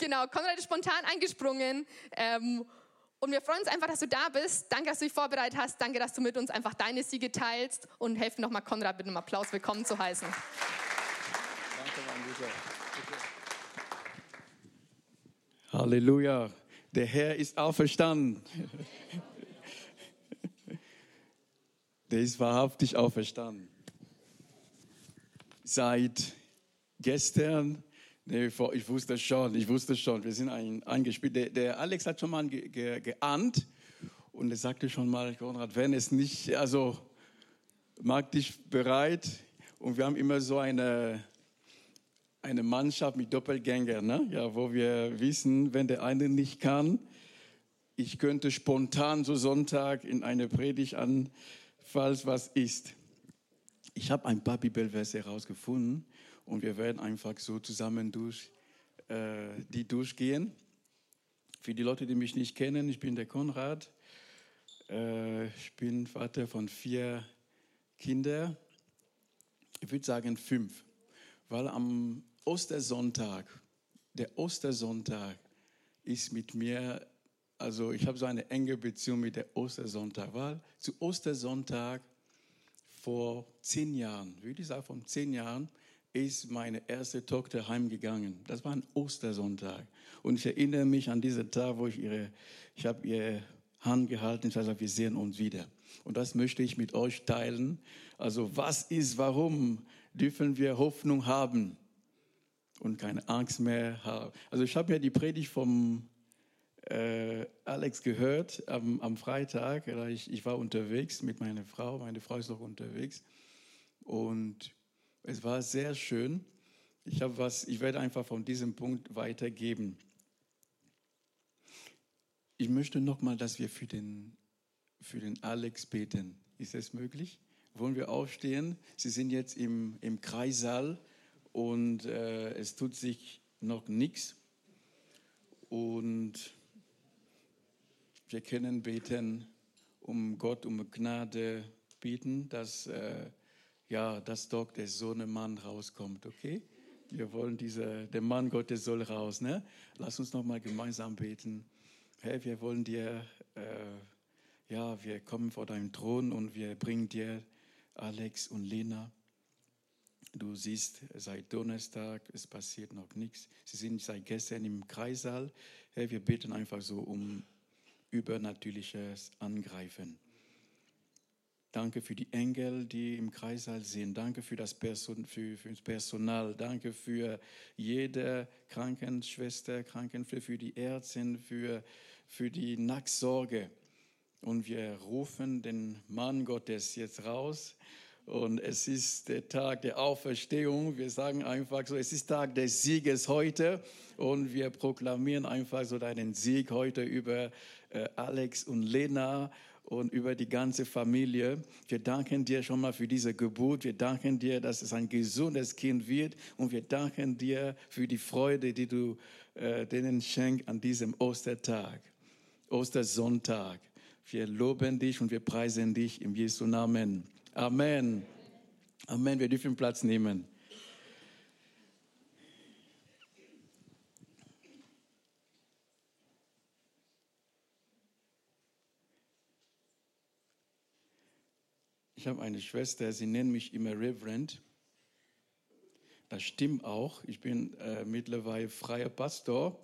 genau, Konrad ist spontan eingesprungen. Ähm, und wir freuen uns einfach, dass du da bist. Danke, dass du dich vorbereitet hast. Danke, dass du mit uns einfach deine Siege teilst. Und helfen nochmal Konrad mit einem Applaus willkommen zu heißen. Danke, mein Guter. Halleluja. Der Herr ist auferstanden. Der ist wahrhaftig auferstanden. Seit gestern, nee, ich wusste schon, ich wusste schon, wir sind ein, eingespielt. Der, der Alex hat schon mal ge, ge, geahnt und er sagte schon mal, Konrad, wenn es nicht, also mag dich bereit. Und wir haben immer so eine, eine Mannschaft mit Doppelgänger, ne? ja, wo wir wissen, wenn der eine nicht kann, ich könnte spontan so Sonntag in eine Predigt an, falls was ist. Ich habe ein paar Bibelverse herausgefunden und wir werden einfach so zusammen durch äh, die durchgehen. Für die Leute, die mich nicht kennen, ich bin der Konrad. Äh, ich bin Vater von vier Kindern. Ich würde sagen fünf, weil am Ostersonntag, der Ostersonntag ist mit mir also ich habe so eine enge Beziehung mit der Ostersonntag, weil zu Ostersonntag vor zehn Jahren, würde ich sagen, vor zehn Jahren, ist meine erste Tochter heimgegangen. Das war ein Ostersonntag. Und ich erinnere mich an diesen Tag, wo ich ihre, ich habe ihre Hand gehalten, ich habe gesagt, wir sehen uns wieder. Und das möchte ich mit euch teilen. Also was ist, warum dürfen wir Hoffnung haben und keine Angst mehr haben? Also ich habe ja die Predigt vom äh, Alex gehört am, am Freitag. Ich, ich war unterwegs mit meiner Frau, meine Frau ist noch unterwegs. Und es war sehr schön. Ich habe was, ich werde einfach von diesem Punkt weitergeben. Ich möchte nochmal, dass wir für den, für den Alex beten. Ist das möglich? Wollen wir aufstehen? Sie sind jetzt im, im Kreissaal und äh, es tut sich noch nichts. Und wir können beten, um Gott um Gnade beten, dass, äh, ja, dass doch der Sohnemann rauskommt, okay? Wir wollen diese, der Mann Gottes soll raus, ne? Lass uns noch mal gemeinsam beten. Herr, wir wollen dir, äh, ja, wir kommen vor deinem Thron und wir bringen dir Alex und Lena. Du siehst, seit Donnerstag, es passiert noch nichts. Sie sind seit gestern im Kreissaal. Herr, wir beten einfach so um übernatürliches Angreifen. Danke für die Engel, die im Kreissaal sind. Danke für das, Person, für, für das Personal. Danke für jede Krankenschwester, Krankenpflege, für die Ärzte, für, für die Nachsorge. Und wir rufen den Mann Gottes jetzt raus und es ist der Tag der Auferstehung. Wir sagen einfach so, es ist Tag des Sieges heute. Und wir proklamieren einfach so deinen Sieg heute über äh, Alex und Lena und über die ganze Familie. Wir danken dir schon mal für diese Geburt. Wir danken dir, dass es ein gesundes Kind wird. Und wir danken dir für die Freude, die du äh, denen schenkst an diesem Ostertag, Ostersonntag. Wir loben dich und wir preisen dich im Jesu Namen. Amen. Amen. Wir dürfen Platz nehmen. Ich habe eine Schwester, sie nennt mich immer Reverend. Das stimmt auch. Ich bin äh, mittlerweile freier Pastor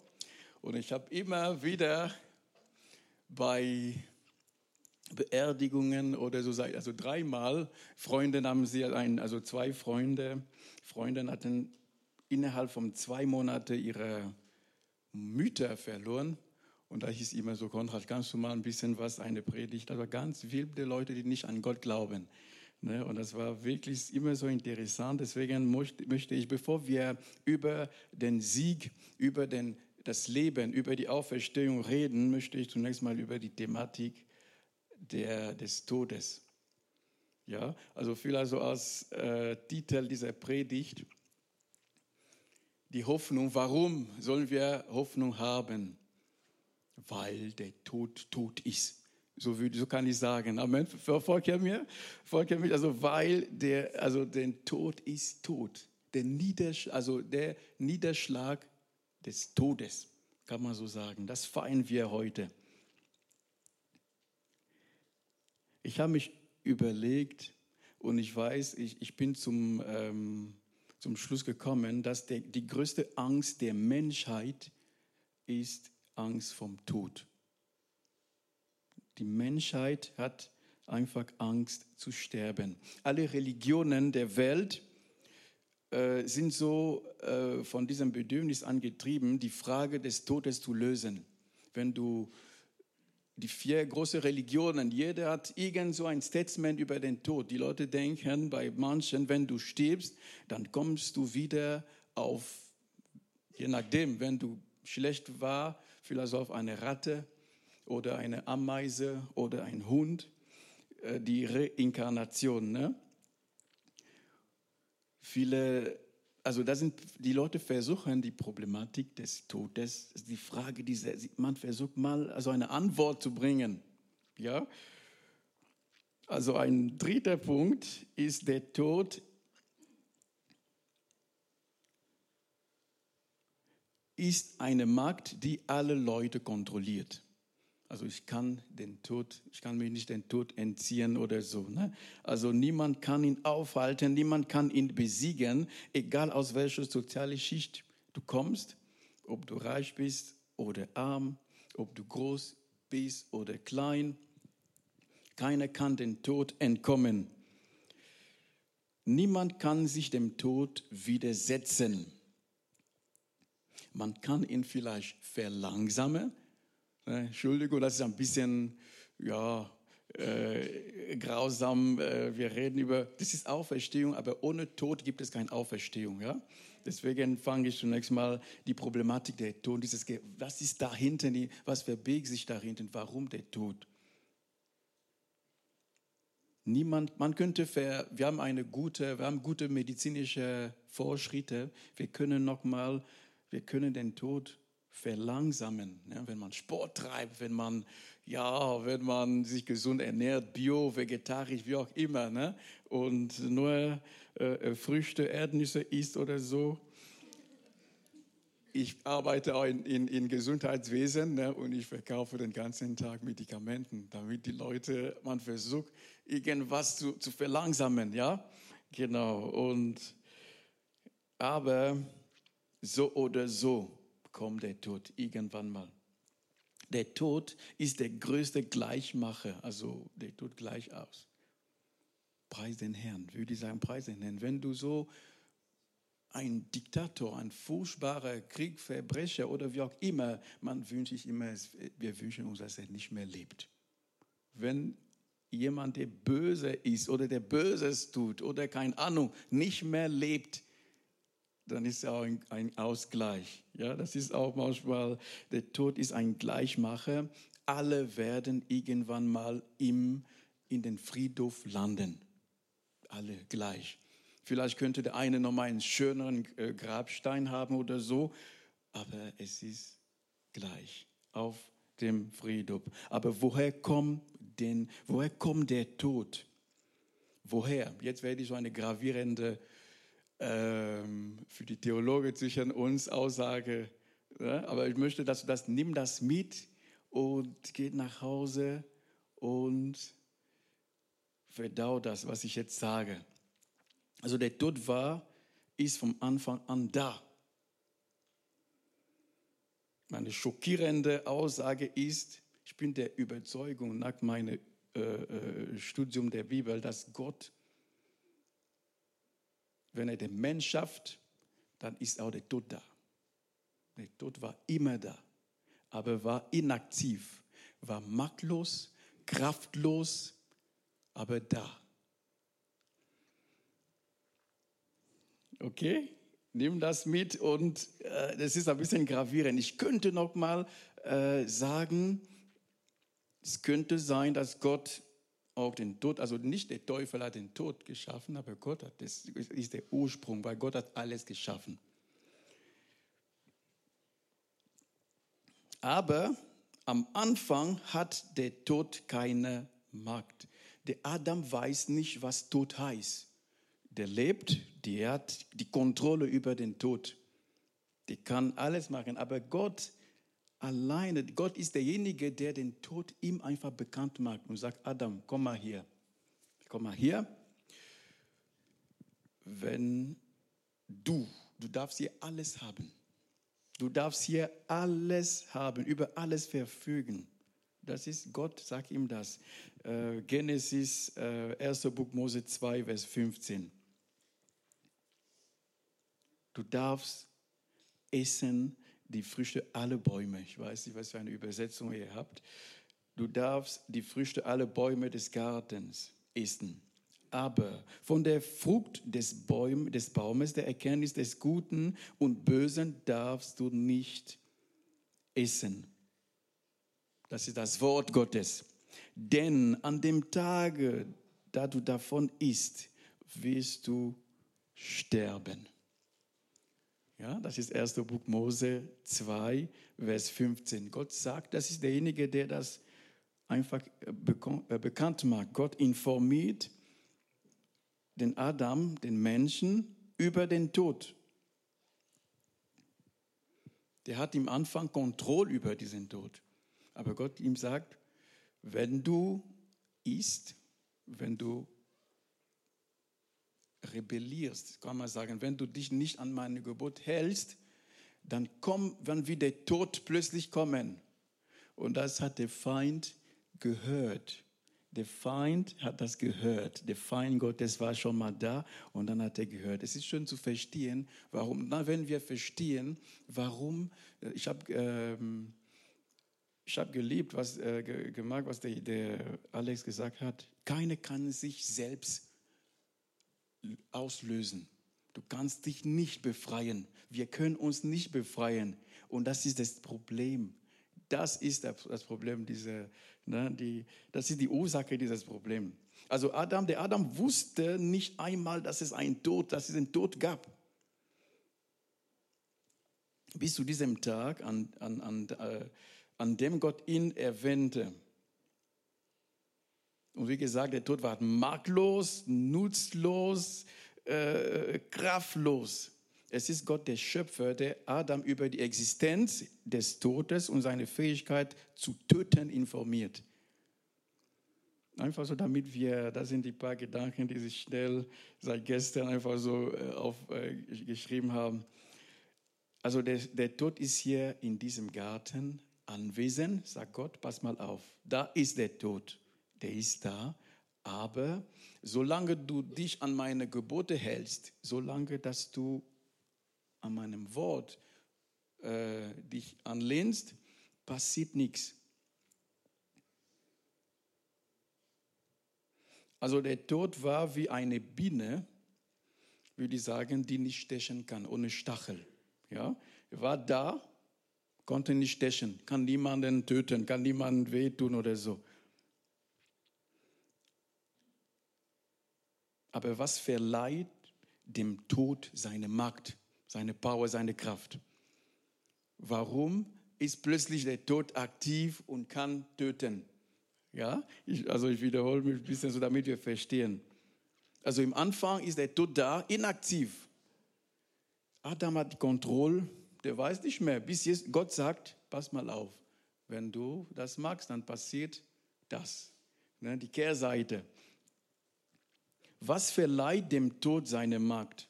und ich habe immer wieder bei Beerdigungen oder so, also dreimal. Freunde haben sie, ein, also zwei Freunde, Freunde hatten innerhalb von zwei Monaten ihre Mütter verloren. Und da hieß immer so, Konrad, kannst du mal ein bisschen was, eine Predigt? War ganz wilde Leute, die nicht an Gott glauben. Ne? Und das war wirklich immer so interessant. Deswegen möchte ich, bevor wir über den Sieg, über den, das Leben, über die Auferstehung reden, möchte ich zunächst mal über die Thematik der, des Todes. Ja, also viel also als äh, Titel dieser Predigt die Hoffnung. Warum sollen wir Hoffnung haben? Weil der Tod tot ist. So, würde, so kann ich sagen. Amen. Folgt ihr mir? Folgt ihr mir? Also, weil der, also der Tod ist tot. Der Niederschlag, also der Niederschlag des Todes, kann man so sagen. Das feiern wir heute. Ich habe mich überlegt und ich weiß, ich, ich bin zum, ähm, zum Schluss gekommen, dass der, die größte Angst der Menschheit ist Angst vom Tod. Die Menschheit hat einfach Angst zu sterben. Alle Religionen der Welt äh, sind so äh, von diesem Bedürfnis angetrieben, die Frage des Todes zu lösen. Wenn du die vier großen Religionen, jeder hat irgend so ein Statement über den Tod. Die Leute denken bei manchen, wenn du stirbst, dann kommst du wieder auf, je nachdem, wenn du schlecht war, vielleicht auf eine Ratte oder eine Ameise oder ein Hund, äh, die Reinkarnation. Ne? Viele, also da sind die Leute versuchen die Problematik des Todes, die Frage, diese, man versucht mal also eine Antwort zu bringen. Ja, also ein dritter Punkt ist der Tod ist eine Macht, die alle Leute kontrolliert. Also ich kann den Tod, ich kann mich nicht den Tod entziehen oder so. Ne? Also niemand kann ihn aufhalten, niemand kann ihn besiegen, egal aus welcher sozialen Schicht du kommst, ob du reich bist oder arm, ob du groß bist oder klein. Keiner kann den Tod entkommen. Niemand kann sich dem Tod widersetzen. Man kann ihn vielleicht verlangsamen, Ne? Entschuldigung, das ist ein bisschen, ja, äh, grausam. Äh, wir reden über, das ist Auferstehung, aber ohne Tod gibt es keine Auferstehung. Ja? Deswegen fange ich zunächst mal die Problematik der Tod, dieses, was ist dahinter, was verbirgt sich dahinter, warum der Tod? Niemand, man könnte, ver, wir haben eine gute, wir haben gute medizinische Fortschritte. Wir können noch mal, wir können den Tod verlangsamen. Ja, wenn man Sport treibt, wenn man, ja, wenn man sich gesund ernährt, bio, vegetarisch, wie auch immer, ne? und nur äh, Früchte, Erdnüsse isst oder so. Ich arbeite auch in, in, in Gesundheitswesen ne? und ich verkaufe den ganzen Tag Medikamenten, damit die Leute, man versucht, irgendwas zu, zu verlangsamen, ja, genau. Und aber so oder so kommt der Tod irgendwann mal. Der Tod ist der größte Gleichmacher, also der tut gleich aus. Preis den Herrn, würde ich sagen, preis den Herrn. Wenn du so ein Diktator, ein furchtbarer Kriegverbrecher oder wie auch immer, man wünscht sich immer, wir wünschen uns, dass er nicht mehr lebt. Wenn jemand, der böse ist oder der Böses tut oder keine Ahnung, nicht mehr lebt, dann ist es auch ein, ein, Ausgleich. Ja, das ist auch manchmal, der Tod ist ein Gleichmacher. Alle werden irgendwann mal im, in den Friedhof landen. Alle gleich. Vielleicht könnte der eine noch mal einen schöneren äh, Grabstein haben oder so, aber es ist gleich auf dem Friedhof. Aber woher kommt denn, woher kommt der Tod? Woher? Jetzt werde ich so eine gravierende ähm, für die Theologen zwischen uns Aussage. Ja, aber ich möchte, dass du das, nimm das mit und geht nach Hause und verdau das, was ich jetzt sage. Also der Tod war, ist vom Anfang an da. Meine schockierende Aussage ist, ich bin der Überzeugung nach meinem äh, äh, Studium der Bibel, dass Gott wenn er den Mensch schafft, dann ist auch der Tod da. Der Tod war immer da, aber war inaktiv, war machtlos, kraftlos, aber da. Okay, nimm das mit und äh, das ist ein bisschen gravierend. Ich könnte noch mal äh, sagen, es könnte sein, dass Gott auch den Tod, also nicht der Teufel hat den Tod geschaffen, aber Gott hat, das ist der Ursprung, weil Gott hat alles geschaffen. Aber am Anfang hat der Tod keine Macht. Der Adam weiß nicht, was Tod heißt. Der lebt, der hat die Kontrolle über den Tod. Die kann alles machen, aber Gott alleine, Gott ist derjenige, der den Tod ihm einfach bekannt macht und sagt, Adam, komm mal hier. Komm mal hier. Wenn du, du darfst hier alles haben. Du darfst hier alles haben, über alles verfügen. Das ist Gott, sag ihm das. Äh, Genesis, äh, 1. Buch Mose 2, Vers 15. Du darfst essen die Früchte aller Bäume. Ich weiß nicht, was für eine Übersetzung ihr habt. Du darfst die Früchte aller Bäume des Gartens essen. Aber von der Frucht des, Bäum, des Baumes, der Erkenntnis des Guten und Bösen, darfst du nicht essen. Das ist das Wort Gottes. Denn an dem Tage, da du davon isst, wirst du sterben. Ja, das ist 1. Buch Mose 2, Vers 15. Gott sagt, das ist derjenige, der das einfach äh, äh, bekannt macht. Gott informiert den Adam, den Menschen, über den Tod. Der hat im Anfang Kontrolle über diesen Tod. Aber Gott ihm sagt, wenn du isst, wenn du rebellierst, kann man sagen, wenn du dich nicht an meine Gebot hältst, dann komm, dann wird der Tod plötzlich kommen. Und das hat der Feind gehört. Der Feind hat das gehört. Der Feind Gottes war schon mal da und dann hat er gehört. Es ist schön zu verstehen, warum. Na, wenn wir verstehen, warum, äh, ich habe ähm, ich geliebt, was äh, gemacht, was der, der Alex gesagt hat. Keiner kann sich selbst auslösen. Du kannst dich nicht befreien. Wir können uns nicht befreien. Und das ist das Problem. Das ist das Problem dieser, ne, die, das ist die Ursache dieses Problems. Also Adam, der Adam wusste nicht einmal, dass es einen Tod, dass es einen Tod gab. Bis zu diesem Tag, an, an, an, äh, an dem Gott ihn erwähnte. Und wie gesagt, der Tod war machtlos, nutzlos, äh, kraftlos. Es ist Gott, der Schöpfer, der Adam über die Existenz des Todes und seine Fähigkeit zu töten informiert. Einfach so, damit wir, das sind die paar Gedanken, die sich schnell seit gestern einfach so äh, aufgeschrieben äh, haben. Also der, der Tod ist hier in diesem Garten anwesend, sagt Gott, pass mal auf, da ist der Tod der ist da. Aber solange du dich an meine Gebote hältst, solange dass du an meinem Wort äh, dich anlehnst, passiert nichts. Also der Tod war wie eine Biene, würde ich sagen, die nicht stechen kann, ohne Stachel. Ja? Er war da, konnte nicht stechen, kann niemanden töten, kann niemanden wehtun oder so. Aber was verleiht dem Tod seine Macht, seine Power, seine Kraft? Warum ist plötzlich der Tod aktiv und kann töten? Ja, ich, also ich wiederhole mich ein bisschen so, damit wir verstehen. Also im Anfang ist der Tod da, inaktiv. Adam hat die Kontrolle, der weiß nicht mehr, bis jetzt Gott sagt, pass mal auf, wenn du das magst, dann passiert das. Ne, die Kehrseite. Was verleiht dem Tod seine Macht?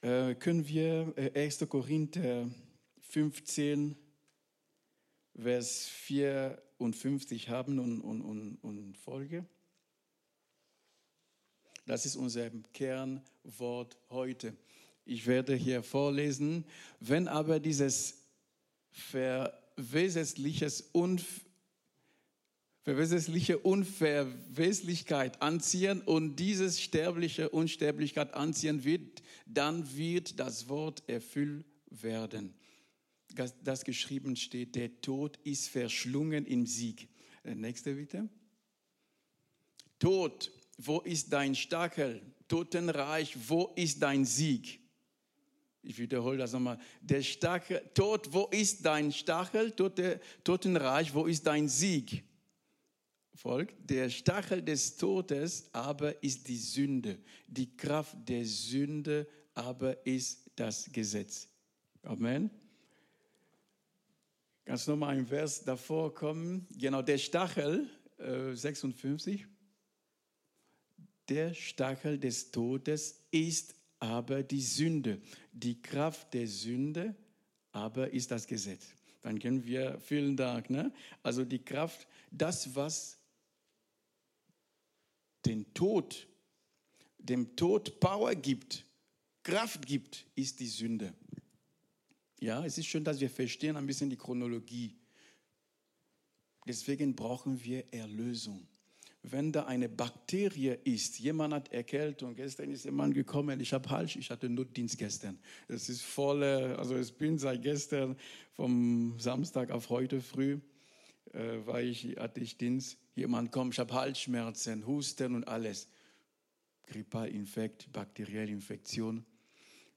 Äh, können wir äh, 1. Korinther 15, Vers 54 haben und, und, und, und Folge? Das ist unser Kernwort heute. Ich werde hier vorlesen. Wenn aber dieses verwesentliches Unfall verwesliche Unverweslichkeit anziehen und dieses sterbliche Unsterblichkeit anziehen wird, dann wird das Wort erfüllt werden. Das, das geschrieben steht, der Tod ist verschlungen im Sieg. Der nächste bitte. Tod, wo ist dein Stachel? Totenreich, wo ist dein Sieg? Ich wiederhole das nochmal. Der Stachel, Tod, wo ist dein Stachel? Tote, Totenreich, wo ist dein Sieg? Folgt, der Stachel des Todes aber ist die Sünde. Die Kraft der Sünde aber ist das Gesetz. Amen. Kannst du noch mal ein Vers davor kommen? Genau, der Stachel, äh, 56. Der Stachel des Todes ist aber die Sünde. Die Kraft der Sünde aber ist das Gesetz. Dann kennen wir, vielen Dank. Ne? Also die Kraft, das, was den Tod, dem Tod Power gibt, Kraft gibt, ist die Sünde. Ja, es ist schön, dass wir verstehen ein bisschen die Chronologie. Deswegen brauchen wir Erlösung. Wenn da eine Bakterie ist, jemand hat Erkältung, gestern ist jemand gekommen, ich habe Hals, ich hatte Notdienst gestern. Es ist voll, also ich bin seit gestern vom Samstag auf heute früh, äh, war ich, hatte ich Dienst, jemand kommt, ich habe Halsschmerzen, Husten und alles. Grippalinfekt, bakterielle Infektion.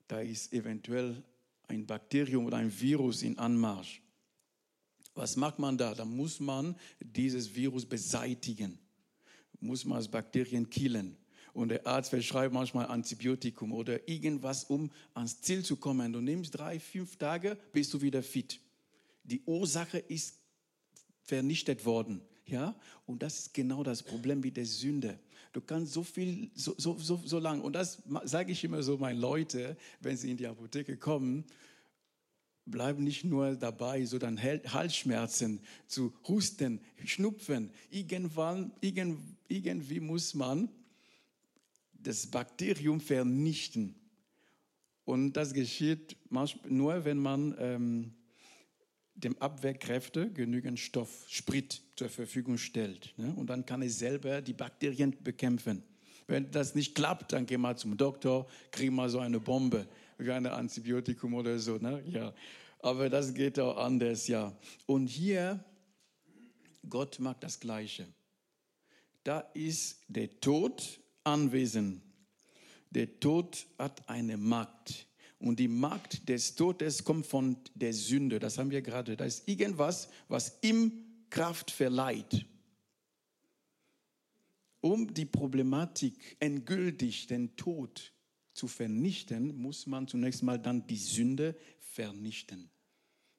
Da ist eventuell ein Bakterium oder ein Virus in Anmarsch. Was macht man da? Da muss man dieses Virus beseitigen, muss man das Bakterien killen. Und der Arzt verschreibt manchmal Antibiotikum oder irgendwas, um ans Ziel zu kommen. Du nimmst drei, fünf Tage, bist du wieder fit. Die Ursache ist vernichtet worden. Ja? Und das ist genau das Problem mit der Sünde. Du kannst so viel, so, so, so, so lang, und das sage ich immer so meinen Leuten, wenn sie in die Apotheke kommen, bleiben nicht nur dabei, sondern Halsschmerzen zu husten, schnupfen. Irgendwann, irgend, irgendwie muss man das Bakterium vernichten. Und das geschieht nur, wenn man ähm, dem Abwehrkräfte genügend Stoff, Sprit zur Verfügung stellt. Ne? Und dann kann es selber die Bakterien bekämpfen. Wenn das nicht klappt, dann gehen wir zum Doktor, kriegen wir so eine Bombe, wie ein Antibiotikum oder so. Ne? Ja. Aber das geht auch anders, ja. Und hier, Gott mag das Gleiche. Da ist der Tod anwesend. Der Tod hat eine Macht. Und die Macht des Todes kommt von der Sünde. Das haben wir gerade. Da ist irgendwas, was ihm Kraft verleiht. Um die Problematik endgültig, den Tod zu vernichten, muss man zunächst mal dann die Sünde vernichten.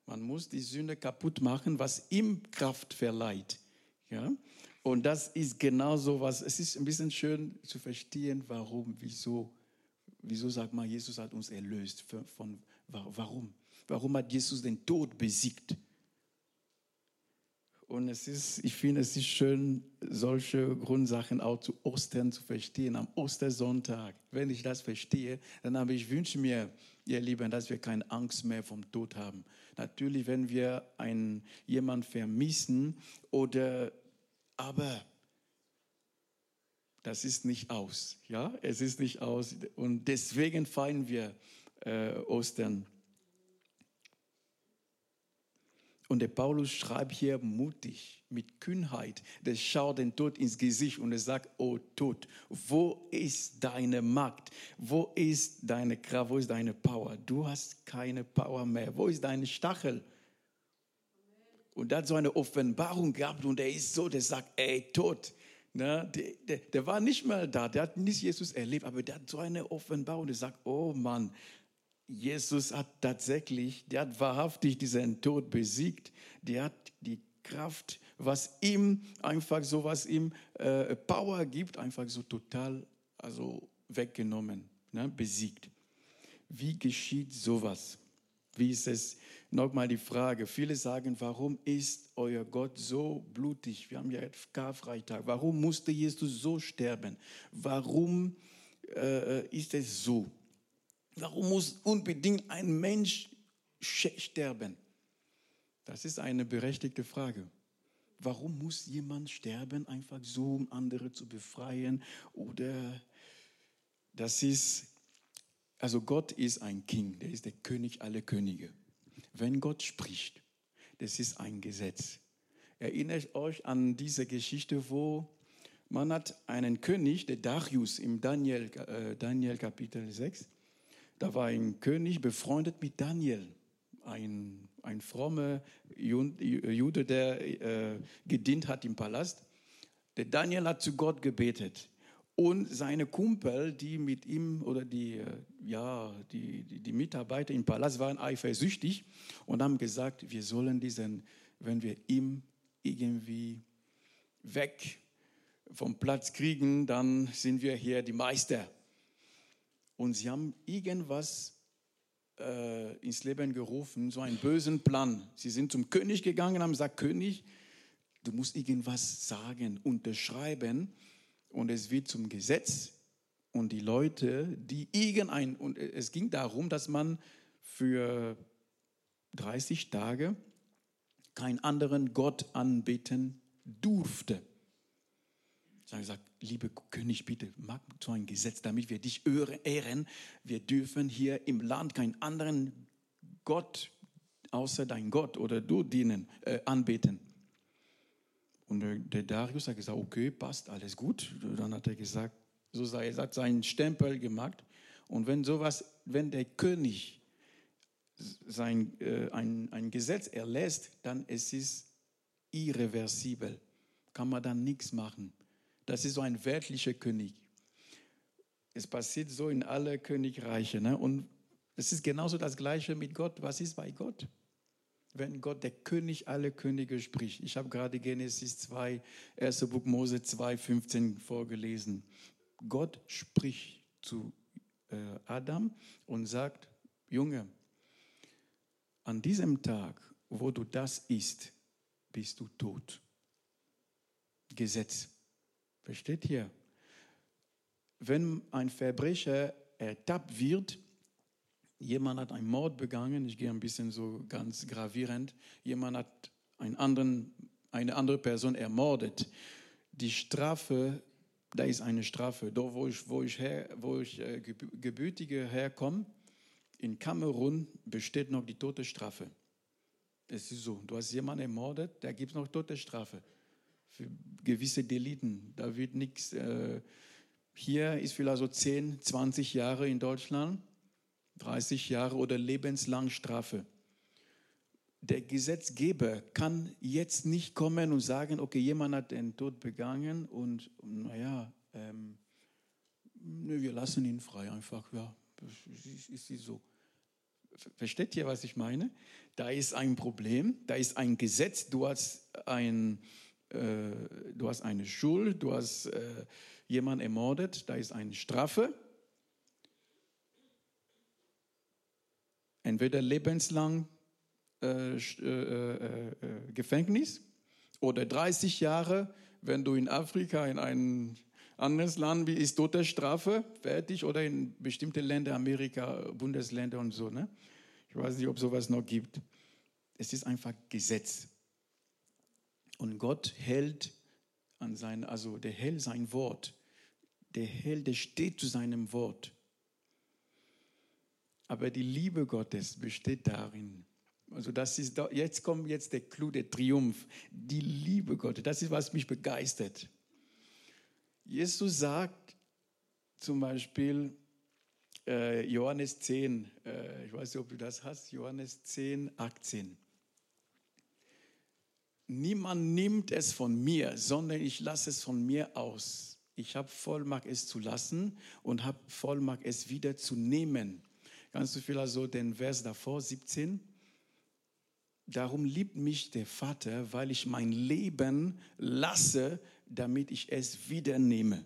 Man muss die Sünde kaputt machen, was ihm Kraft verleiht. Ja? Und das ist genau so was. Es ist ein bisschen schön zu verstehen, warum, wieso wieso sagt man, Jesus hat uns erlöst? Von, warum? Warum hat Jesus den Tod besiegt? Und es ist, ich finde, es ist schön, solche Grundsachen auch zu Ostern zu verstehen, am Ostersonntag. Wenn ich das verstehe, dann habe ich wünsche mir, ihr Lieben, dass wir keine Angst mehr vom Tod haben. Natürlich, wenn wir einen, jemanden vermissen oder, aber das ist nicht aus. Ja, es ist nicht aus. Und deswegen feiern wir äh, Ostern. Und der Paulus schreibt hier mutig, mit Kühnheit. Der schaut den Tod ins Gesicht und er sagt, oh Tod, wo ist deine Macht? Wo ist deine Kraft? Wo ist deine Power? Du hast keine Power mehr. Wo ist deine Stachel? Und er hat so eine Offenbarung gehabt und er ist so, der sagt, ey Tod, na, der, der, der, war nicht mal da, der hat nicht Jesus erlebt, aber der hat so eine Offenbarung, der sagt, oh Mann, Jesus hat tatsächlich, der hat wahrhaftig diesen Tod besiegt, der hat die Kraft, was ihm einfach so, was ihm äh, Power gibt, einfach so total also weggenommen, ne, besiegt. Wie geschieht sowas? Wie ist es? Nochmal die Frage. Viele sagen, warum ist euer Gott so blutig? Wir haben ja Karfreitag. Warum musste Jesus so sterben? Warum äh, ist es so? Warum muss unbedingt ein Mensch sterben? Das ist eine berechtigte Frage. Warum muss jemand sterben, einfach so, um andere zu befreien? Oder das ist also Gott ist ein King, der ist der König aller Könige. Wenn Gott spricht, das ist ein Gesetz. Erinnert euch an diese Geschichte, wo man hat einen König, der Darius im Daniel, äh, Daniel Kapitel 6. Da war ein König befreundet mit Daniel, ein, ein frommer Jude, der äh, gedient hat im Palast. Der Daniel hat zu Gott gebetet Und seine Kumpel, die mit ihm oder die, äh, ja, die, die, die Mitarbeiter im Palast waren eifersüchtig und haben gesagt, wir sollen diesen, wenn wir ihm irgendwie weg vom Platz kriegen, dann sind wir hier die Meister. Und sie haben irgendwas äh, ins Leben gerufen, so einen bösen Plan. Sie sind zum König gegangen und haben gesagt, König, du musst irgendwas sagen, unterschreiben und es wird zum Gesetz. Und die Leute, die irgendein, und es ging darum, dass man für 30 Tage keinen anderen Gott anbeten durfte. Ich habe gesagt, liebe König, bitte mach so ein Gesetz, damit wir dich ehren. Wir dürfen hier im Land keinen anderen Gott außer dein Gott oder du dienen, äh, anbeten. Und der, Darius hat gesagt, okay, passt, alles gut. Dann hat er gesagt, so sei es, hat seinen Stempel gemacht. Und wenn sowas, wenn der König sein, äh, ein, ein Gesetz erlässt, dann ist es irreversibel. Kann man dann nichts machen. Das ist so ein weltlicher König. Es passiert so in alle Königreiche. Ne? Und es ist genauso das Gleiche mit Gott. Was ist bei Gott? Wenn Gott, der König aller Könige, spricht. Ich habe gerade Genesis 2, 1. Buch Mose 2, 15 vorgelesen. Gott spricht zu äh, Adam und sagt, Junge, an diesem Tag, wo du das isst, bist du tot. Gesetz. Versteht ihr? Wenn ein Verbrecher ertappt wird, jemand hat einen Mord begangen, ich gehe ein bisschen so ganz gravierend, jemand hat einen anderen, eine andere Person ermordet. Die Strafe, da ist eine Strafe. Dort, wo ich, wo ich, her, wo ich äh, gebürtige herkomme, in Kamerun besteht noch die Todesstrafe. Es ist so, du hast jemanden ermordet, da gibt es noch Todesstrafe für gewisse Deliten. Da wird nichts. Äh, hier ist vielleicht so 10, 20 Jahre in Deutschland 30 Jahre oder lebenslang Strafe. Der Gesetzgeber kann jetzt nicht kommen und sagen, okay, jemand hat den Tod begangen und naja, ähm, wir lassen ihn frei einfach, ja, ist, ist so. Versteht ihr, was ich meine? Da ist ein Problem, da ist ein Gesetz, du hast, ein, äh, du hast eine Schuld, du hast äh, jemanden ermordet, da ist eine Strafe entweder lebenslang äh, äh, äh, äh, Gefängnis oder 30 Jahre, wenn du in Afrika in ein anderes Land bist, ist Todesstrafe fertig oder in bestimmte Länder, Amerika, Bundesländer und so. Ne? Ich weiß nicht, ob sowas noch gibt. Es ist einfach Gesetz. Und Gott hält an sein, also der hält sein Wort. Der hält, der steht zu seinem Wort. Aber die Liebe Gottes besteht darin. Also das ist, jetzt kommt jetzt der Clou, der Triumph. Die Liebe Gottes, das ist, was mich begeistert. Jesus sagt zum Beispiel, äh, Johannes 10, äh, ich weiß nicht, ob du das hast, Johannes 10, 18. Niemand nimmt es von mir, sondern ich lasse es von mir aus. Ich habe Vollmacht, es zu lassen und habe Vollmacht, es wieder zu nehmen. Kannst du vielleicht so den Vers davor, 17? Darum liebt mich der Vater, weil ich mein Leben lasse, damit ich es wieder nehme.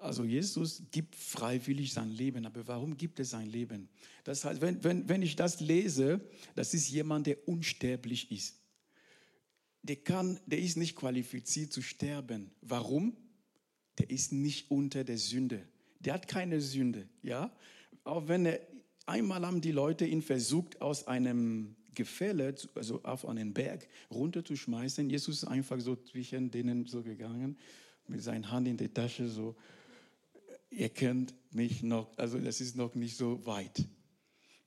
Also Jesus gibt freiwillig sein Leben, aber warum gibt er sein Leben? Das heißt, wenn, wenn, wenn ich das lese, das ist jemand, der unsterblich ist. Der, kann, der ist nicht qualifiziert zu sterben. Warum? Der ist nicht unter der Sünde. Der hat keine Sünde, ja? Auch wenn er, einmal haben die Leute ihn versucht, aus einem Gefälle, also auf einen Berg runterzuschmeißen. Jesus ist einfach so zwischen denen so gegangen, mit seiner Hand in der Tasche so, ihr kennt mich noch, also das ist noch nicht so weit.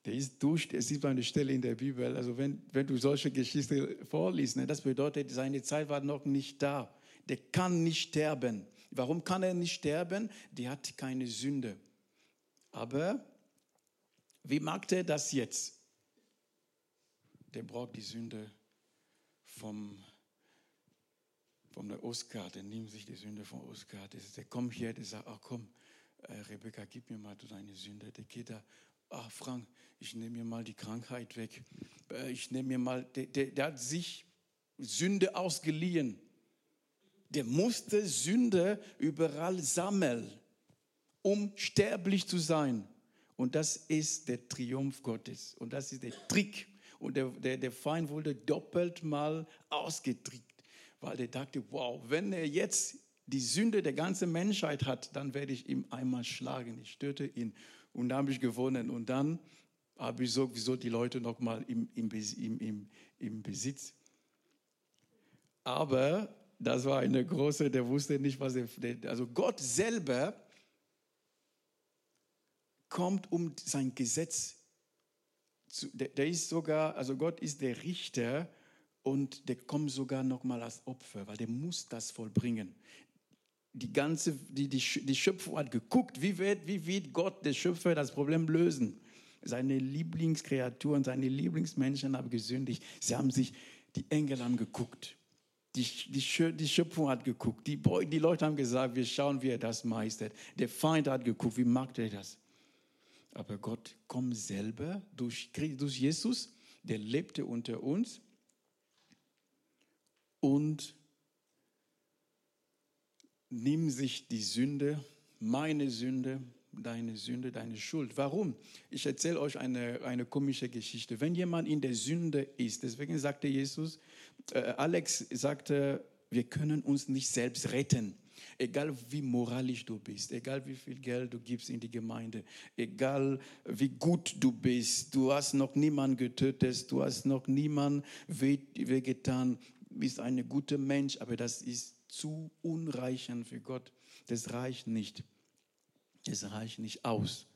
Der ist durch, es ist eine Stelle in der Bibel, also wenn, wenn du solche Geschichten vorliest, ne, das bedeutet, seine Zeit war noch nicht da. Der kann nicht sterben. Warum kann er nicht sterben? Der hat keine Sünde. Aber wie macht er das jetzt? Der braucht die Sünde vom, von der Oskar, der nimmt sich die Sünde von Oskar. Der, der kommt hier, der sagt, ach komm, äh, Rebecca, gib mir mal deine Sünde. Der geht da, ach Frank, ich nehme mir mal die Krankheit weg. Äh, ich nehme mir mal, der, der, der hat sich Sünde ausgeliehen. Der musste Sünde überall sammeln, um sterblich zu sein. Und das ist der Triumph Gottes. Und das ist der Trick. Und der, der, der Feind wurde doppelt mal ausgetrickt, weil er dachte, wow, wenn er jetzt die Sünde der ganzen Menschheit hat, dann werde ich ihm einmal schlagen. Ich töte ihn. Und da habe ich gewonnen. Und dann habe ich sowieso die Leute nochmal im, im, im, im Besitz. Aber das war eine große, der wusste nicht, was er, also Gott selber kommt, um sein Gesetz zu, der, der ist sogar, also Gott ist der Richter und der kommt sogar nochmal als Opfer, weil der muss das vollbringen. Die ganze, die, die, die Schöpfung hat geguckt, wie wird, wie wird Gott, der Schöpfer, das Problem lösen. Seine Lieblingskreaturen, seine Lieblingsmenschen haben gesündigt. Sie haben sich, die Engel haben geguckt. Die, die, die Schöpfung hat geguckt. Die, die Leute haben gesagt, wir schauen, wie er das meistert. Der Feind hat geguckt, wie macht er das? Aber Gott kommt selber durch, durch Jesus, der lebte unter uns und nimmt sich die Sünde, meine Sünde, deine Sünde, deine Schuld. Warum? Ich erzähle euch eine, eine komische Geschichte. Wenn jemand in der Sünde ist, deswegen sagte Jesus, äh, Alex sagte, wir können uns nicht selbst retten. Egal wie moralisch du bist, egal wie viel Geld du gibst in die Gemeinde, egal wie gut du bist, du hast noch niemanden getötet, du hast noch niemanden wehgetan, bist ein guter Mensch, aber das ist zu unreichend für Gott. Das reicht nicht. Es reicht nicht aus.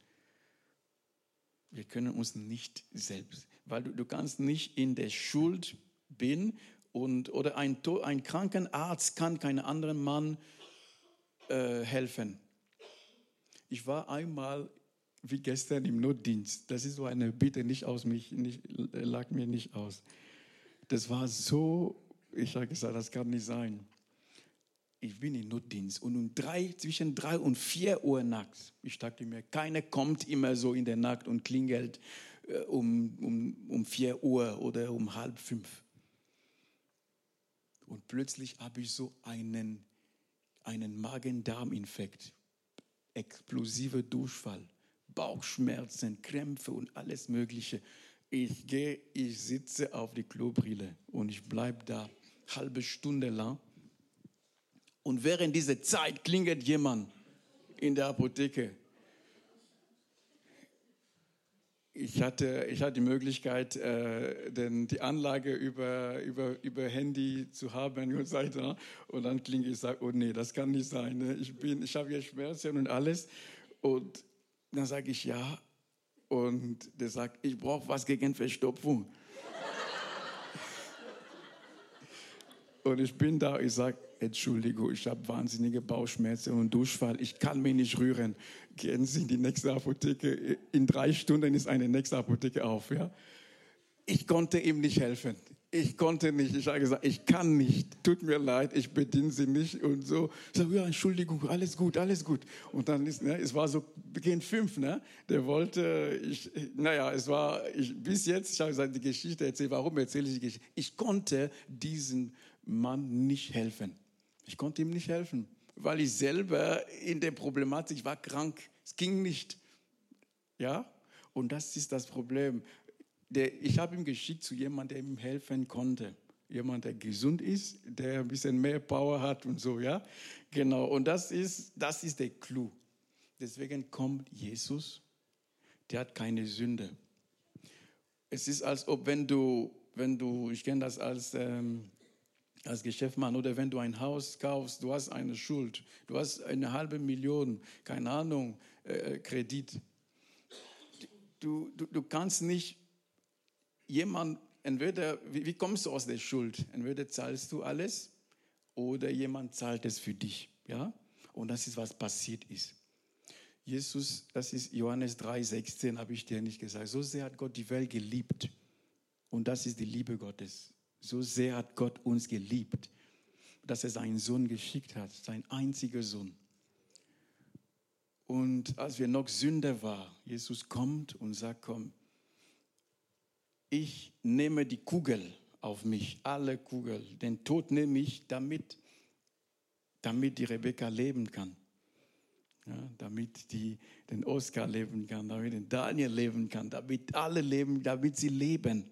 Wir können uns nicht selbst, weil du, du kannst nicht in der Schuld bin und oder ein, ein Krankenarzt kann keinen anderen Mann äh, helfen. Ich war einmal wie gestern im Notdienst. Das ist so eine Bitte, nicht aus mich, nicht, lag mir nicht aus. Das war so, ich habe gesagt, das kann nicht sein. Ich bin im Notdienst und um drei, zwischen drei und vier Uhr nachts, ich dachte mir, keiner kommt immer so in der Nacht und klingelt äh, um, um, um vier Uhr oder um halb fünf. Und plötzlich habe ich so einen einen Magen-Darm-Infekt, explosiver Durchfall, Bauchschmerzen, Krämpfe und alles Mögliche. Ich gehe, ich sitze auf die Klobrille und ich bleibe da halbe Stunde lang. Und während dieser Zeit klingelt jemand in der Apotheke ich hatte, ich hatte die Möglichkeit, äh, den, die Anlage über, über, über Handy zu haben und so weiter. Und dann klinge ich sage, oh nee, das kann nicht sein. Ne? Ich, ich habe ja Schmerzen und alles. Und dann sage ich ja. Und der sagt, ich brauche was gegen Verstopfung. Und ich bin da, ich sage, Entschuldigung, ich habe wahnsinnige Bauchschmerzen und Durchfall, ich kann mich nicht rühren. Gehen Sie in die nächste Apotheke. In drei Stunden ist eine nächste Apotheke auf. Ja? Ich konnte ihm nicht helfen. Ich konnte nicht. Ich habe gesagt, ich kann nicht. Tut mir leid, ich bediene Sie nicht und so. Ich sage, ja, Entschuldigung, alles gut, alles gut. Und dann ist, ne, es war so Beginn fünf, ne? Der wollte, ich, naja, es war, ich, bis jetzt, ich habe gesagt, die Geschichte erzählt. Warum erzähle ich die Geschichte? Ich konnte diesen Mann nicht helfen. Ich konnte ihm nicht helfen, weil ich selber in der Problematik war krank. Es ging nicht. Ja? Und das ist das Problem. Der, ich habe ihn geschickt zu jemandem, der ihm helfen konnte. Jemand, der gesund ist, der ein bisschen mehr Power hat und so, ja? Genau. Und das ist, das ist der Clou. Deswegen kommt Jesus, der hat keine Sünde. Es ist, als ob, wenn du, wenn du, ich kenne das als, ähm, als Geschäftsmann oder wenn du ein Haus kaufst, du hast eine Schuld, du hast eine halbe Million, keine Ahnung, äh, äh Kredit. Du, du, du kannst nicht jemand, entweder, wie, wie kommst du aus der Schuld? Entweder zahlst du alles oder jemand zahlt es für dich. Ja? Und das ist, was passiert ist. Jesus, das ist Johannes 3, 16, habe ich dir nicht gesagt. So sehr hat Gott die Welt geliebt. Und das ist die Liebe Gottes. So sehr hat Gott uns geliebt. dass er seinen Sohn geschickt hat, sein einziger Sohn. Und als wir noch Sünder waren, Jesus kommt und sagt, komm, ich nehme die Kugel auf mich, alle Kugel. Den Tod nehme ich, damit, damit die Rebecca leben kann. Ja, damit die den Oscar leben kann, damit den Daniel leben kann, damit alle leben, damit sie leben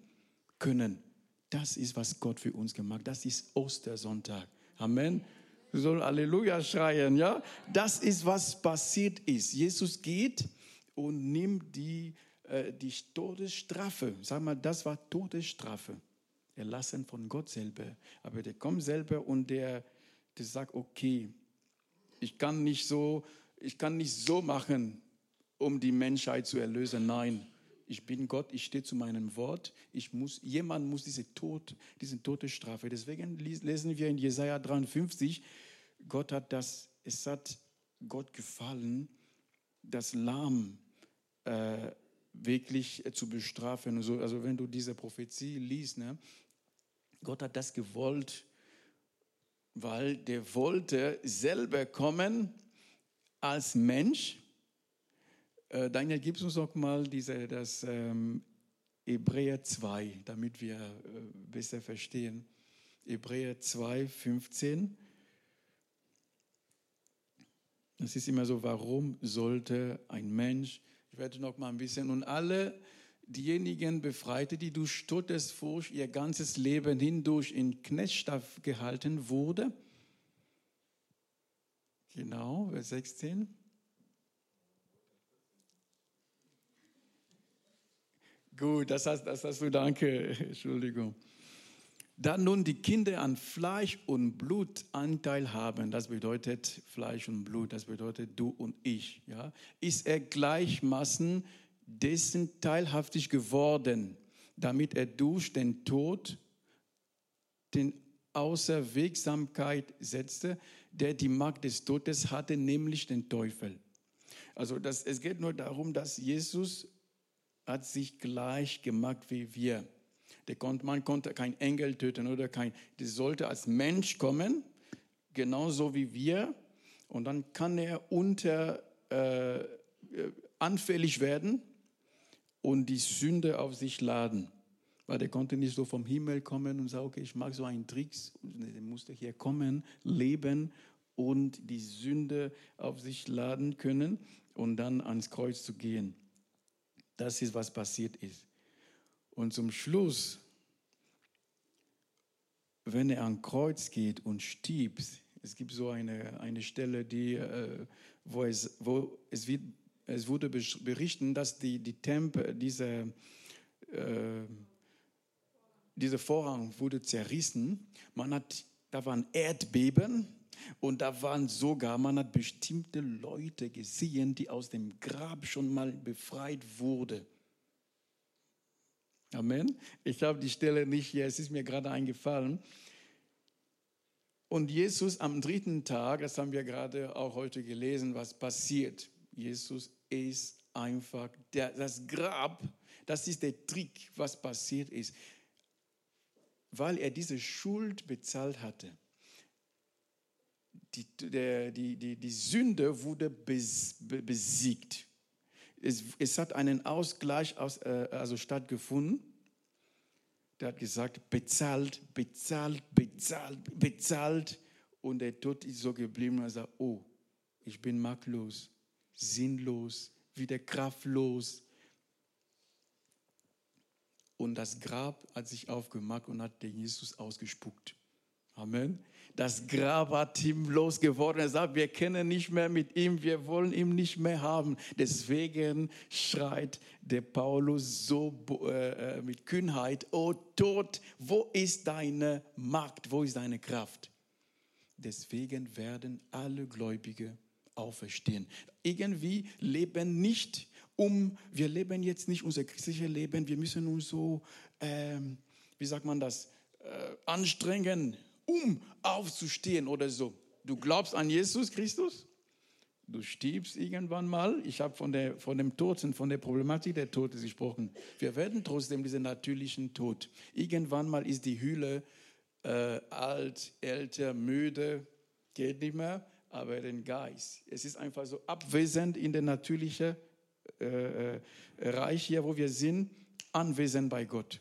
können. Das ist, was Gott für uns gemacht hat. Das ist Ostersonntag. Amen. Wir sollen Halleluja schreien, ja? Das ist, was passiert ist. Jesus geht und nimmt die, äh, die Todesstrafe. Sag mal, das war Todesstrafe. Erlassen von Gott selber. Aber der kommt selber und der, der sagt, okay, ich kann nicht so ich kann nicht so machen, um die Menschheit zu erlösen. Nein, ich bin Gott, ich stehe zu meinem Wort. Ich muss, jemand muss diese Tod, diese Todesstrafe. Deswegen lesen wir in Jesaja 53, Gott hat das, es hat Gott gefallen, das Lamm äh, wirklich zu bestrafen. Also, also wenn du diese Prophezie liest, ne, Gott hat das gewollt, weil der wollte selber kommen als Mensch, äh, Daniel, gib uns noch mal diese, das ähm, Hebräer 2, damit wir äh, besser verstehen. Hebräer 2, 15. Das ist immer so, warum sollte ein Mensch, ich werde noch mal ein bisschen, und alle diejenigen Befreite, die durch Todesfurcht ihr ganzes Leben hindurch in Knechtschaft gehalten wurde, Genau, Vers 16. Gut, das hast, das hast du, danke, Entschuldigung. Da nun die Kinder an Fleisch und Blut Anteil haben, das bedeutet Fleisch und Blut, das bedeutet du und ich, ja, ist er gleichmaßen dessen teilhaftig geworden, damit er durch den Tod den Außerwegsamkeit setzte, der die Macht des Todes hatte, nämlich den Teufel. Also das, es geht nur darum, dass Jesus hat sich gleich gemacht wie wir. Der konnte, man konnte kein Engel töten oder kein, der sollte als Mensch kommen, genauso wie wir. Und dann kann er unter äh, anfällig werden und die Sünde auf sich laden. Weil der konnte nicht so vom Himmel kommen und sagen, okay, ich mag so einen Tricks. Der musste hier kommen, leben und die Sünde auf sich laden können und dann ans Kreuz zu gehen. Das ist, was passiert ist. Und zum Schluss, wenn er ans Kreuz geht und stirbt, es gibt so eine, eine Stelle, die, äh, wo, es, wo es, wird, es wurde berichten, dass die, die Tempel, diese, äh, dieser Vorhang wurde zerrissen. Man hat, da waren Erdbeben und da waren sogar, man hat bestimmte Leute gesehen, die aus dem Grab schon mal befreit wurden. Amen. Ich habe die Stelle nicht hier, es ist mir gerade eingefallen. Und Jesus am dritten Tag, das haben wir gerade auch heute gelesen, was passiert. Jesus ist einfach der, das Grab, das ist der Trick, was passiert ist weil er diese Schuld bezahlt hatte. Die, die, die, die Sünde wurde besiegt. Es, es hat einen Ausgleich aus, äh, also stattgefunden. Der hat gesagt, bezahlt, bezahlt, bezahlt, bezahlt. Und der Tod ist so geblieben, er sagt, oh, ich bin machtlos, sinnlos, wieder kraftlos, und das Grab hat sich aufgemacht und hat den Jesus ausgespuckt. Amen. Das Grab hat ihm losgeworden. Er sagt, wir kennen nicht mehr mit ihm, wir wollen ihn nicht mehr haben. Deswegen schreit der Paulus so äh, mit Kühnheit, oh Tod, wo ist deine Macht, wo ist deine Kraft? Deswegen werden alle Gläubige auferstehen. Irgendwie leben nicht um, wir leben jetzt nicht unser christliches Leben, wir müssen uns so, ähm, wie sagt man das, äh, anstrengen, um aufzustehen oder so. Du glaubst an Jesus Christus? Du stirbst irgendwann mal. Ich habe von, von dem Tod und von der Problematik der Todes gesprochen. Wir werden trotzdem diesen natürlichen Tod. Irgendwann mal ist die Hülle äh, alt, älter, müde, geht nicht mehr, aber den Geist. Es ist einfach so abwesend in der natürlichen äh, äh, Reich hier, wo wir sind, anwesend bei Gott.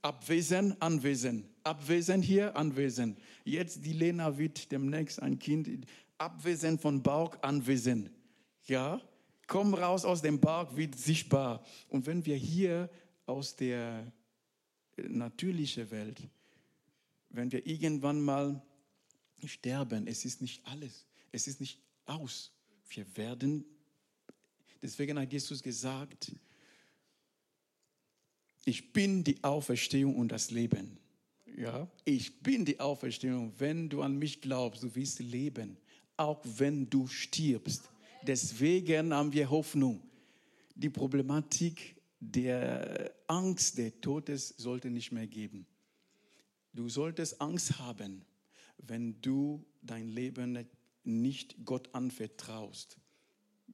Abwesend, anwesend. Abwesend hier, anwesend. Jetzt die Lena wird demnächst ein Kind, abwesend von Bauch, anwesend. Ja, komm raus aus dem Bauch, wird sichtbar. Und wenn wir hier aus der natürlichen Welt, wenn wir irgendwann mal sterben, es ist nicht alles, es ist nicht aus. Wir werden, deswegen hat Jesus gesagt, ich bin die Auferstehung und das Leben. Ja, ich bin die Auferstehung. Wenn du an mich glaubst, du wirst leben, auch wenn du stirbst. Deswegen haben wir Hoffnung. Die Problematik der Angst des Todes sollte nicht mehr geben. Du solltest Angst haben, wenn du dein Leben nicht Gott anvertraust.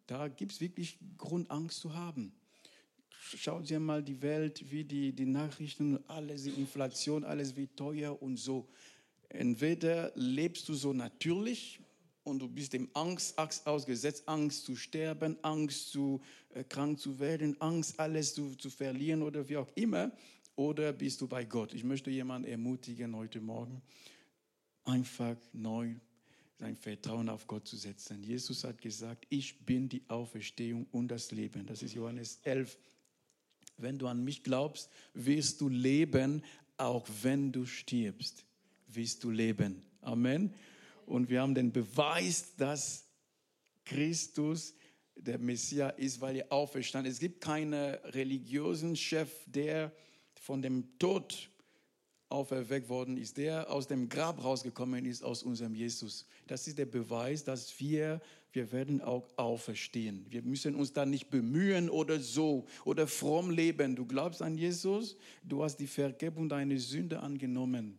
Da gibt es wirklich Grund, Angst zu haben. Schau dir mal die Welt, wie die, die Nachrichten, alles, die Inflation, alles wie teuer und so. Entweder lebst du so natürlich und du bist dem Angst, Angst ausgesetzt, Angst zu sterben, Angst zu äh, krank zu werden, Angst alles zu, zu verlieren oder wie auch immer, oder bist du bei Gott? Ich möchte jemanden ermutigen heute Morgen, einfach neu sein Vertrauen auf Gott zu setzen. Jesus hat gesagt, ich bin die Auferstehung und das Leben. Das ist Johannes 11. Wenn du an mich glaubst, wirst du leben, auch wenn du stirbst, wirst du leben. Amen. Und wir haben den Beweis, dass Christus der Messias ist, weil er auferstanden ist. Es gibt keinen religiösen Chef, der von dem Tod auferweckt worden ist, der aus dem Grab rausgekommen ist, aus unserem Jesus. Das ist der Beweis, dass wir, wir werden auch auferstehen. Wir müssen uns da nicht bemühen oder so oder fromm leben. Du glaubst an Jesus, du hast die Vergebung deiner Sünde angenommen.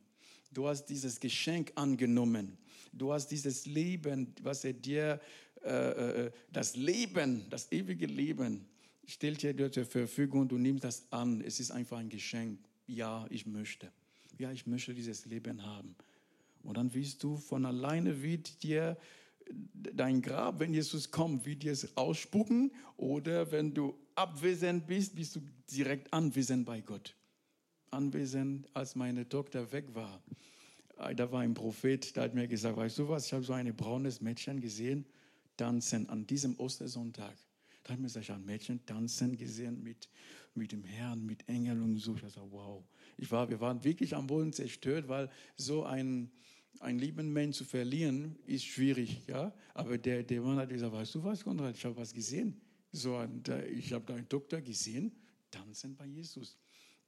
Du hast dieses Geschenk angenommen. Du hast dieses Leben, was er dir, äh, äh, das Leben, das ewige Leben, stellt dir zur Verfügung. Du nimmst das an. Es ist einfach ein Geschenk. Ja, ich möchte. Ja, ich möchte dieses Leben haben. Und dann wirst du von alleine wird dir dein Grab, wenn Jesus kommt, wird es ausspucken. Oder wenn du abwesend bist, bist du direkt anwesend bei Gott. Anwesend, als meine Tochter weg war. Äh, da war ein Prophet, der hat mir gesagt, weißt du was, ich habe so ein braunes Mädchen gesehen, tanzen an diesem Ostersonntag. Da hat mir gesagt, ein Mädchen tanzen gesehen mit, mit dem Herrn, mit Engeln und so. Ich dachte, wow. Ich war, wir waren wirklich am Boden zerstört, weil so ein, ein lieben Mensch zu verlieren, ist schwierig. Ja? Aber der, der Mann hat gesagt, weißt du was, Konrad, ich habe was gesehen. So, und, äh, ich habe da einen Doktor gesehen, tanzen bei Jesus.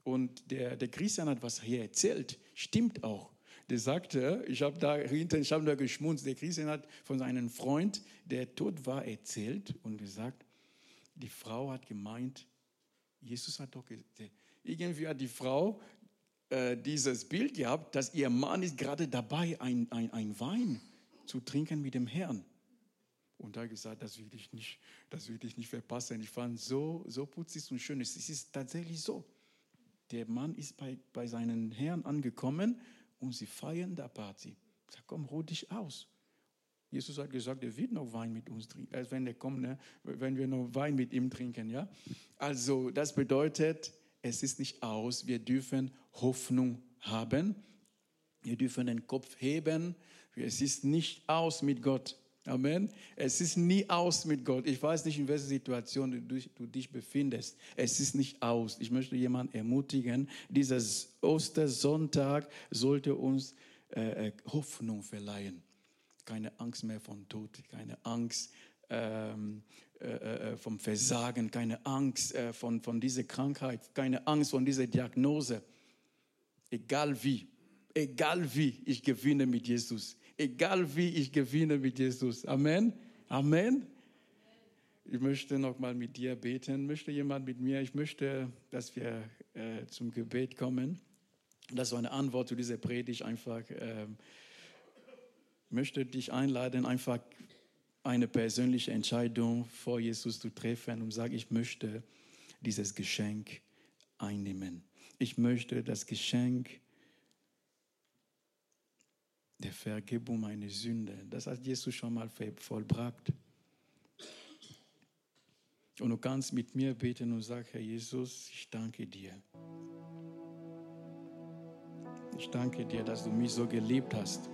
Und der, der Christian hat was hier erzählt, stimmt auch der sagte, ich habe da hinten, ich habe da geschmunzt, der Christian hat von seinem Freund, der tot war, erzählt und gesagt, die Frau hat gemeint, Jesus hat doch, irgendwie hat die Frau äh, dieses Bild gehabt, dass ihr Mann ist gerade dabei, ein, ein, ein Wein zu trinken mit dem Herrn. Und da gesagt, das will ich nicht, das will ich nicht verpassen. Ich fand so, so putzig und schön. Es ist tatsächlich so. Der Mann ist bei, bei seinen Herrn angekommen und sie feiern da Party. Sag, komm, ruh dich aus. Jesus hat gesagt, er wird noch Wein mit uns trinken, also wenn er kommt, ne? wenn wir noch Wein mit ihm trinken. Ja? Also das bedeutet, es ist nicht aus, wir dürfen Hoffnung haben, wir dürfen den Kopf heben, es ist nicht aus mit Gott. Amen. Es ist nie aus mit Gott. Ich weiß nicht, in welcher Situation du, du, dich befindest. Es ist nicht aus. Ich möchte jemanden ermutigen, dieser Ostersonntag sollte uns äh, äh, Hoffnung verleihen. Keine Angst mehr vom Tod, keine Angst ähm, äh, äh vom Versagen, keine Angst äh, von, von dieser Krankheit, keine Angst von dieser Diagnose. Egal wie, egal wie, ich gewinne mit Jesus egal wie ich gewinne mit Jesus. Amen. Amen. Ich möchte noch mal mit dir beten. Möchte jemand mit mir? Ich möchte, dass wir äh, zum Gebet kommen. Das war eine Antwort zu dieser Predigt. Einfach äh, möchte dich einladen, einfach eine persönliche Entscheidung vor Jesus zu treffen und sagen, ich möchte dieses Geschenk einnehmen. Ich möchte das Geschenk der Vergebung meiner Sünde. Das hat Jesus schon mal vollbracht. Und du kannst mit mir beten und sagen, Herr Jesus, ich danke dir. Ich danke dir, dass du mich so geliebt hast.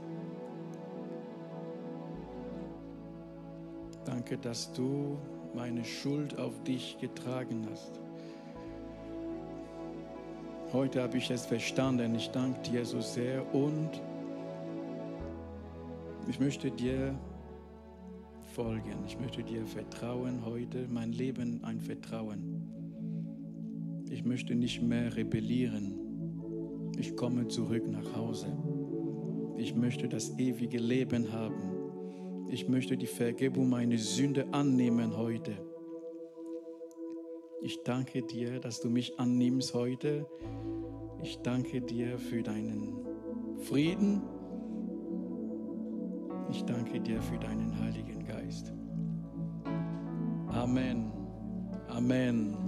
Danke, dass du meine Schuld auf dich getragen hast. Heute habe ich es verstanden. Ich danke dir so sehr und ich möchte dir folgen. Ich möchte dir vertrauen heute, mein Leben ein Vertrauen. Ich möchte nicht mehr rebellieren. Ich komme zurück nach Hause. Ich möchte das ewige Leben haben. Ich möchte die Vergebung meiner Sünde annehmen heute. Ich danke dir, dass du mich annimmst heute. Ich danke dir für deinen Frieden. Ich danke dir für deinen Heiligen Geist. Amen. Amen.